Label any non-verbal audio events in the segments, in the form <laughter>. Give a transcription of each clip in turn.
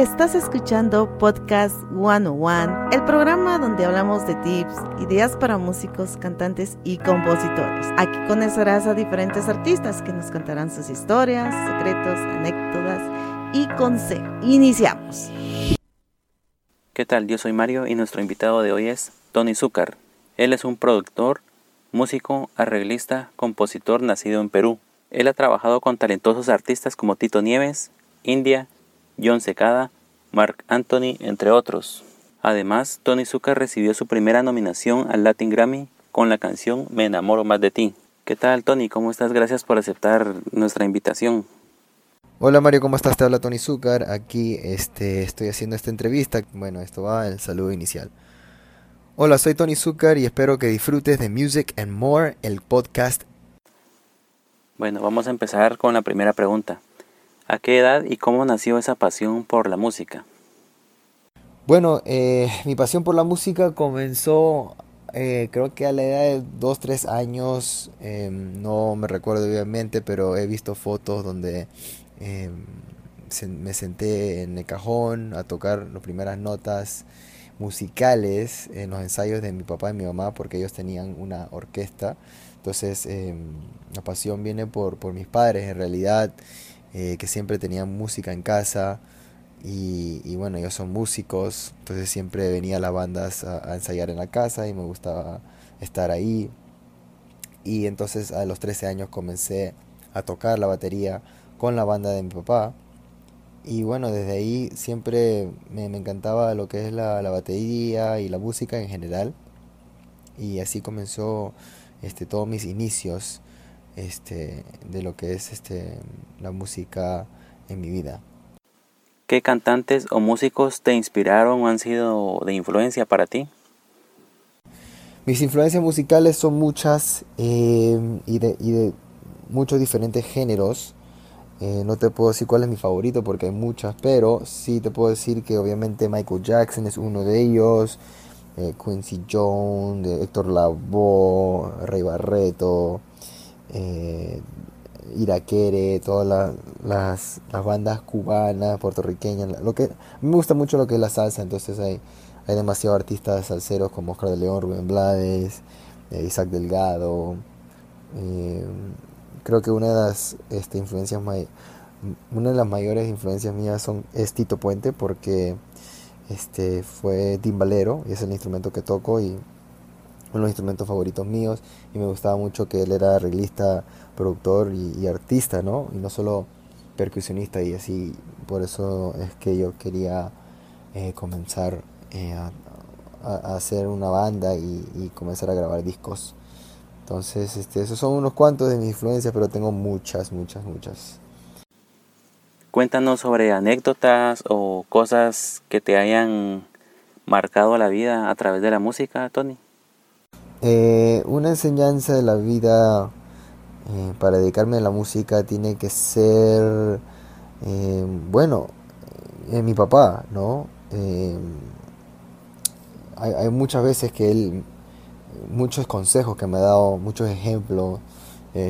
Estás escuchando Podcast 101, el programa donde hablamos de tips, ideas para músicos, cantantes y compositores. Aquí conocerás a diferentes artistas que nos contarán sus historias, secretos, anécdotas y consejos. Iniciamos. ¿Qué tal? Yo soy Mario y nuestro invitado de hoy es Tony Zúcar. Él es un productor, músico, arreglista, compositor nacido en Perú. Él ha trabajado con talentosos artistas como Tito Nieves, India, John Secada, Mark Anthony, entre otros. Además, Tony Zucker recibió su primera nominación al Latin Grammy con la canción Me enamoro más de ti. ¿Qué tal, Tony? ¿Cómo estás? Gracias por aceptar nuestra invitación. Hola Mario, ¿cómo estás? Te habla Tony Zucker. Aquí este, estoy haciendo esta entrevista. Bueno, esto va el saludo inicial. Hola, soy Tony Zucker y espero que disfrutes de Music and More, el podcast. Bueno, vamos a empezar con la primera pregunta. ¿A qué edad y cómo nació esa pasión por la música? Bueno, eh, mi pasión por la música comenzó eh, creo que a la edad de 2, 3 años, em, no me recuerdo obviamente, pero he visto fotos donde em, me senté en el cajón a tocar las primeras notas musicales en los ensayos de mi papá y mi mamá porque ellos tenían una orquesta. Entonces em, la pasión viene por, por mis padres en realidad. Eh, que siempre tenían música en casa y, bueno, ellos son músicos, entonces siempre venía a las bandas a, ensayar en la casa y me gustaba estar ahí. Y entonces a los 13 años comencé a tocar la batería con la banda de mi papá. Y bueno, desde ahí siempre me, encantaba lo que es la, la, batería y la música en general. Y así comenzó este, todos mis inicios este, de lo que es este, la música en mi vida. ¿Qué cantantes o músicos te inspiraron o han sido de influencia para ti? Mis influencias musicales son muchas em, y, de, y, de, muchos diferentes géneros. Eh, no te puedo decir cuál es mi favorito porque hay muchas, pero sí te puedo decir que obviamente Michael Jackson es uno de ellos, eh, Quincy Jones, Héctor Lavoe, Rey Barreto, eh, Iraquere, todas las, bandas cubanas, puertorriqueñas. Lo que, me gusta mucho lo que es la salsa, entonces hay, hay demasiados artistas salseros como Oscar de León, Rubén Blades, eh, Isaac Delgado. Eh, creo que una de las este, influencias una de las mayores influencias mías son, es Tito Puente porque este fue timbalero y es el instrumento que toco y uno de los instrumentos favoritos míos y me gustaba mucho que él era arreglista, productor y, artista, ¿no? Y no solo percusionista y así, por eso es que yo quería eh, comenzar eh, a, hacer una banda y, comenzar a grabar discos. Entonces, este, esos son unos cuantos de mis influencias, pero tengo muchas, muchas, muchas. Cuéntanos sobre anécdotas o cosas que te hayan marcado la vida a través de la música, Tony. Eh, una enseñanza de la vida eh, para dedicarme a la música tiene que ser, eh, bueno, mi papá, ¿no? Hay, hay, muchas veces que él, muchos consejos que me ha dado, muchos ejemplos,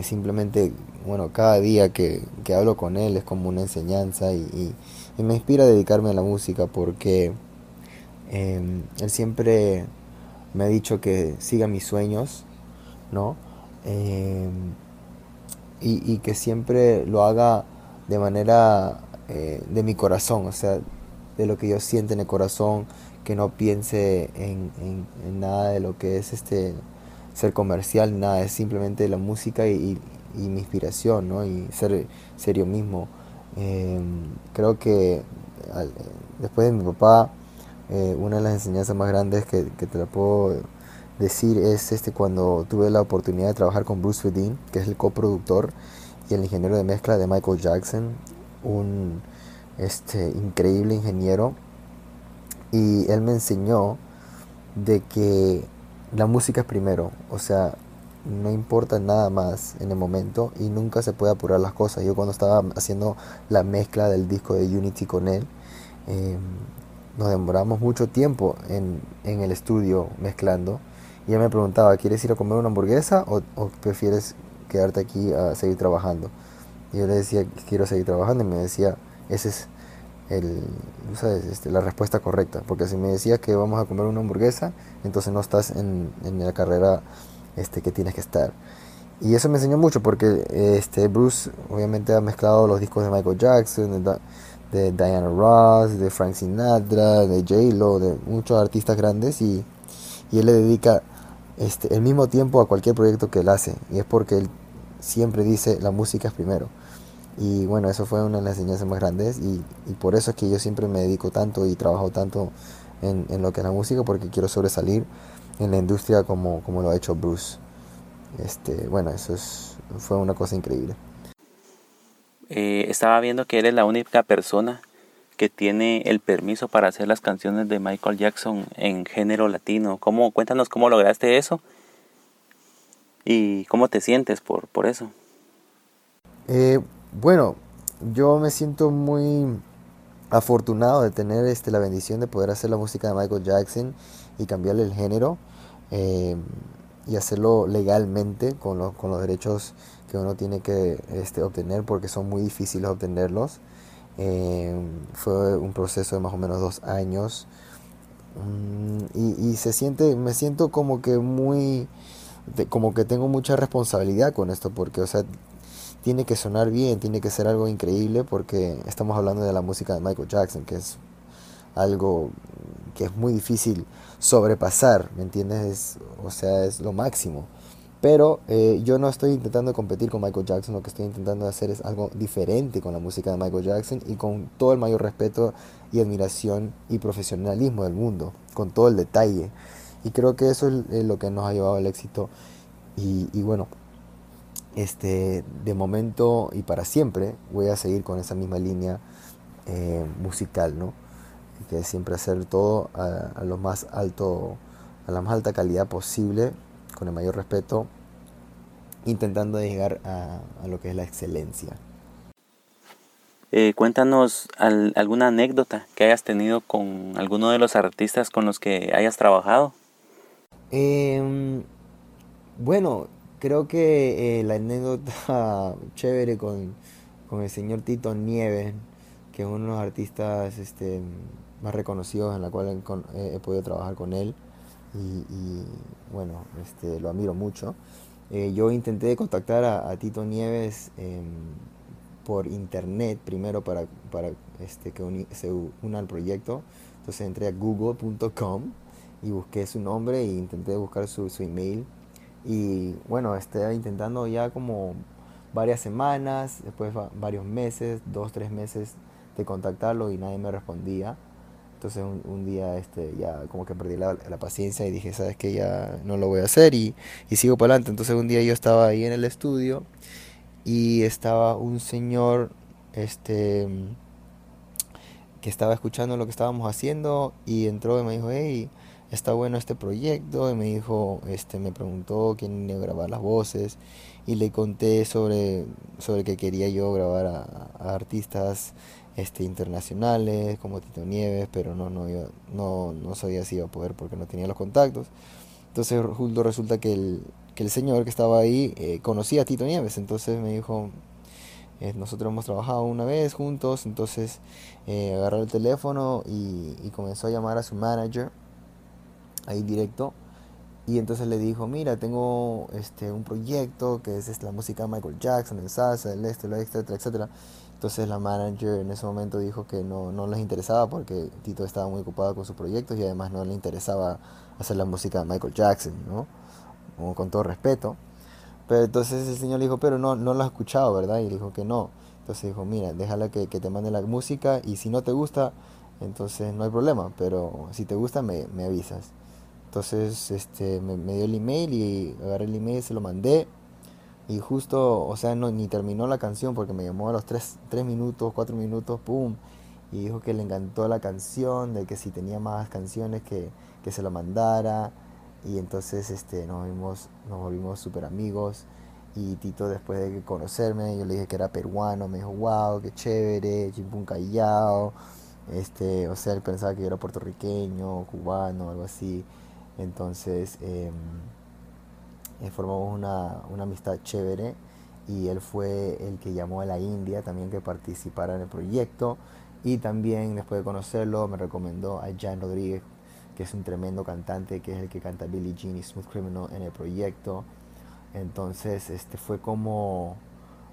simplemente, bueno, cada día que, que, hablo con él es como una enseñanza y, y me inspira a dedicarme a la música porque él siempre me ha dicho que siga mis sueños, ¿no? Em, y, que siempre lo haga de manera eh, de mi corazón, o sea, de lo que yo siento en el corazón, que no piense en, nada de lo que es este ser comercial, nada, es simplemente la música y, mi inspiración, ¿no? Y ser, ser yo mismo. Em, creo que después de mi papá, eh, una de las enseñanzas más grandes que, te la puedo decir es este cuando tuve la oportunidad de trabajar con Bruce Fedin, que es el coproductor y el ingeniero de mezcla de Michael Jackson, un este, increíble ingeniero. Y él me enseñó de que la música es primero, o sea, no importa nada más en el momento y nunca se puede apurar las cosas. Yo cuando estaba haciendo la mezcla del disco de Unity con él, eh, nos demoramos mucho tiempo en, el estudio mezclando. Y ella me preguntaba, ¿quieres ir a comer una hamburguesa o, prefieres quedarte aquí a seguir trabajando? Y yo le decía, quiero seguir trabajando y me decía, ese es, el, ¿sabes? Este, la respuesta correcta. Porque si me decías que vamos a comer una hamburguesa, entonces no estás en, en la carrera este, que tienes que estar. Y eso me enseñó mucho porque este, Bruce obviamente ha mezclado los discos de Michael Jackson, de, Diana Ross, de Frank Sinatra, de J-Lo, de muchos artistas grandes y, y, él le dedica este, el mismo tiempo a cualquier proyecto que él hace. Y es porque él siempre dice la música es primero. Y bueno, eso fue una de las enseñanzas más grandes y, y por eso es que yo siempre me dedico tanto y trabajo tanto en, en, lo que es la música porque quiero sobresalir en la industria como, como lo ha hecho Bruce. Este, bueno, eso es, fue una cosa increíble. Eh, estaba viendo que eres la única persona que tiene el permiso para hacer las canciones de Michael Jackson en género latino. ¿Cómo, cuéntanos cómo lograste eso y cómo te sientes por, por eso. Eh, bueno, yo me siento muy afortunado de tener este, la bendición de poder hacer la música de Michael Jackson y cambiarle el género. Eh, y hacerlo legalmente con, con los derechos que uno tiene que este, obtener porque son muy difíciles obtenerlos. Eh, fue un proceso de más o menos dos años mm, y, se siente, me siento como que muy, como que tengo mucha responsabilidad con esto porque, o sea, tiene que sonar bien, tiene que ser algo increíble porque estamos hablando de la música de Michael Jackson, que es algo que es muy difícil sobrepasar, ¿me entiendes? o sea, es lo máximo. Pero eh, yo no estoy intentando competir con Michael Jackson, lo que estoy intentando hacer es algo diferente con la música de Michael Jackson y con todo el mayor respeto y admiración y profesionalismo del mundo, con todo el detalle. Y creo que eso es lo que nos ha llevado al éxito. Y, bueno, este, de momento y para siempre voy a seguir con esa misma línea eh, musical, ¿no? que siempre hacer todo a, lo más alto, a la más alta calidad posible, con el mayor respeto, intentando llegar a, lo que es la excelencia. Eh, cuéntanos alguna anécdota que hayas tenido con alguno de los artistas con los que hayas trabajado. Em, bueno, creo que eh, la anécdota <laughs> chévere con, con, el señor Tito Nieves, que es uno de los artistas este, más reconocidos en la cual he, podido trabajar con él y, bueno, este, lo admiro mucho. Eh, yo intenté contactar a, Tito Nieves em, por internet primero para, para este, que se una al proyecto. Entonces entré a google.com y busqué su nombre e intenté buscar su, su email. Y bueno, estoy intentando ya como varias semanas, después varios meses, dos, tres meses de contactarlo y nadie me respondía. Entonces un, día este, ya como que perdí la, paciencia y dije, sabes que ya no lo voy a hacer y, sigo para adelante. Entonces un día yo estaba ahí en el estudio y estaba un señor este, que estaba escuchando lo que estábamos haciendo y entró y me dijo, hey, está bueno este proyecto y me dijo, este, me preguntó quién iba a grabar las voces y le conté sobre, sobre que quería yo grabar a artistas este, internacionales como Tito Nieves, pero no, no, no, no sabía si iba a poder porque no tenía los contactos. Entonces resulta que el, que el señor que estaba ahí eh, conocía a Tito Nieves, entonces me dijo, eh, nosotros hemos trabajado una vez juntos, entonces eh, agarró el teléfono y, comenzó a llamar a su manager ahí directo. Y entonces le dijo, mira, tengo este, un proyecto que es, la música de Michael Jackson, el salsa, el este, lo etcétera, etcétera. Entonces la manager en ese momento dijo que no, no les interesaba porque Tito estaba muy ocupado con sus proyectos y además no le interesaba hacer la música de Michael Jackson, ¿no? con todo respeto. Pero entonces el señor le dijo, pero no, no lo has escuchado, ¿verdad? Y dijo que no. Entonces dijo, mira, déjala que, que te mande la música y si no te gusta, entonces no hay problema, pero si te gusta me, me avisas. Entonces este, me, dio el email y agarré el email, se lo mandé y justo, o sea, no, ni terminó la canción porque me llamó a los 3, minutos, 4 minutos, ¡pum! Y dijo que le encantó la canción, de que si tenía más canciones que, que se lo mandara. Y entonces este, nos, vimos, nos volvimos súper amigos. Y Tito, después de conocerme, yo le dije que era peruano, me dijo, wow, qué chévere, chimpún callao. Este, o sea, él pensaba que yo era puertorriqueño, cubano, algo así. Entonces, eh, eh, formamos una, una, amistad chévere y él fue el que llamó a la India también que participara en el proyecto Y también después de conocerlo me recomendó a Jan Rodríguez, que es un tremendo cantante, que es el que canta Billie Jean y Smooth Criminal en el proyecto. Entonces este fue como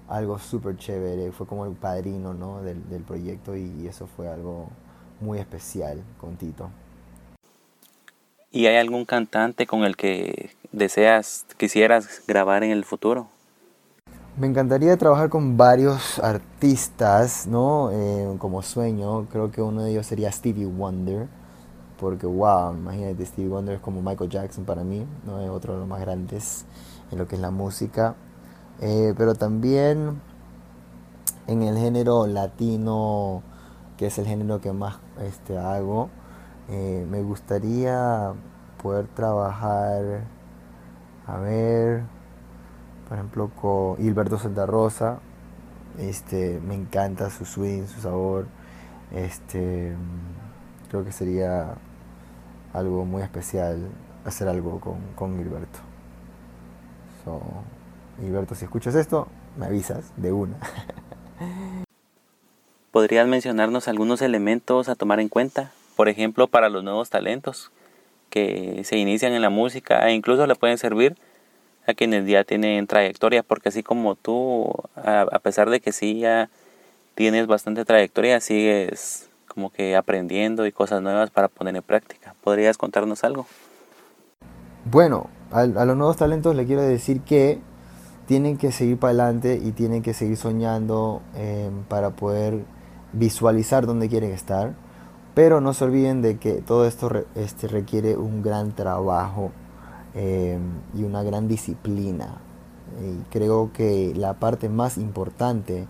algo súper chévere, fue como el padrino ¿no? del, proyecto y, eso fue algo muy especial con Tito. ¿Y hay algún cantante con el que deseas, quisieras grabar en el futuro? Me encantaría trabajar con varios artistas, ¿no? Eh, como sueño, creo que uno de ellos sería Stevie Wonder, porque wow, imagínate, Stevie Wonder es como Michael Jackson para mí, ¿no? Es otro de los más grandes en lo que es la música. Eh, pero también en el género latino, que es el género que más este, hago, eh, me gustaría poder trabajar, a ver, por ejemplo, con Hilberto Santa Rosa. Este, me encanta su swing, su sabor. Este, creo que sería algo muy especial hacer algo con, con Gilberto. Gilberto, si escuchas esto, me avisas de una. <laughs> ¿Podrías mencionarnos algunos elementos a tomar en cuenta? Por ejemplo, para los nuevos talentos que se inician en la música e incluso le pueden servir a quienes ya tienen trayectoria, porque así como tú, a, pesar de que sí ya tienes bastante trayectoria, sigues como que aprendiendo y cosas nuevas para poner en práctica. ¿Podrías contarnos algo? Bueno, a, los nuevos talentos le quiero decir que tienen que seguir para adelante y tienen que seguir soñando em, para poder visualizar dónde quieren estar. Pero no se olviden de que todo esto este, requiere un gran trabajo em, y una gran disciplina. Y creo que la parte más importante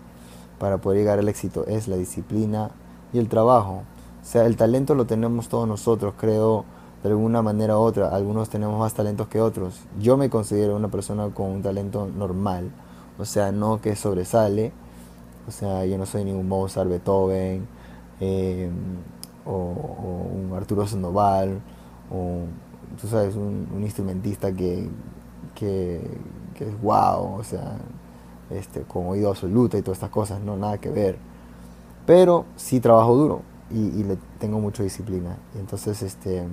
para poder llegar al éxito es la disciplina y el trabajo. O sea, el talento lo tenemos todos nosotros, creo de alguna manera u otra. Algunos tenemos más talentos que otros. Yo me considero una persona con un talento normal, o sea, no que sobresale. O sea, yo no soy ni un Mozart, Beethoven, em, o, un Arturo Sandoval, o tú sabes, un, instrumentista que, que, es wow, o sea, este, con oído absoluto y todas estas cosas, no, nada que ver. Pero sí trabajo duro y, le tengo mucha disciplina. Y entonces, este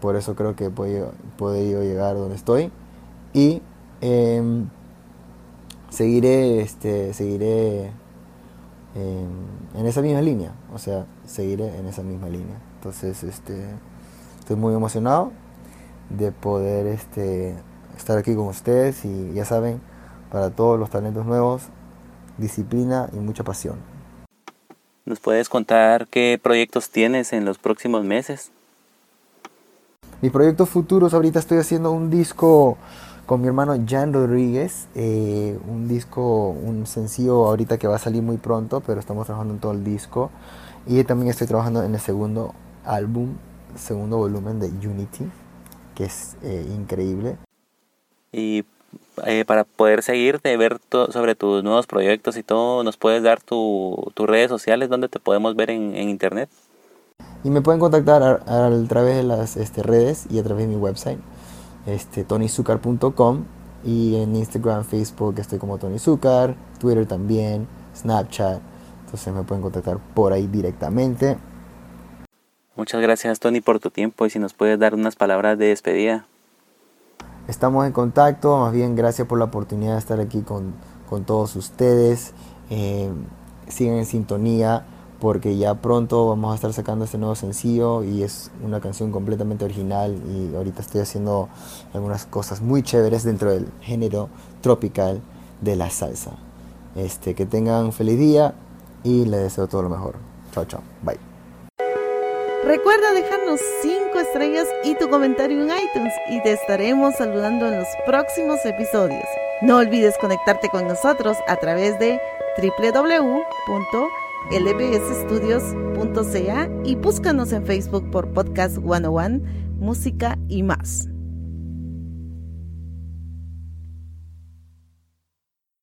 por eso creo que he podido, llegar donde estoy. Y em, seguiré, este, seguiré en esa misma línea. O sea, seguiré en esa misma línea. Entonces, este, estoy muy emocionado de poder este, estar aquí con ustedes y ya saben, para todos los talentos nuevos, disciplina y mucha pasión. ¿Nos puedes contar qué proyectos tienes en los próximos meses? Mis proyectos futuros, ahorita estoy haciendo un disco con mi hermano Jan Rodríguez, eh, un disco, un sencillo ahorita que va a salir muy pronto, pero estamos trabajando en todo el disco. Y también estoy trabajando en el segundo álbum, segundo volumen de Unity, que es eh, increíble. Y eh, para poder seguirte, ver sobre tus nuevos proyectos y todo, ¿nos puedes dar tus redes sociales donde te podemos ver en internet? Y me pueden contactar a, través de las este, redes y a través de mi website, este, tonyzucar.com. Y en Instagram, Facebook estoy como Tony Zucar, Twitter también, Snapchat. Entonces me pueden contactar por ahí directamente. Muchas gracias Tony por tu tiempo y si nos puedes dar unas palabras de despedida. Estamos en contacto, más bien gracias por la oportunidad de estar aquí con, con todos ustedes. Eh, sigan en sintonía porque ya pronto vamos a estar sacando este nuevo sencillo y es una canción completamente original y ahorita estoy haciendo algunas cosas muy chéveres dentro del género tropical de la salsa. Este, que tengan feliz día y les deseo todo lo mejor. Chao, chao. Bye. Recuerda dejarnos 5 estrellas y tu comentario en iTunes y te estaremos saludando en los próximos episodios. No olvides conectarte con nosotros a través de www lbsstudios.ca y búscanos en Facebook por Podcast 101, Música y más.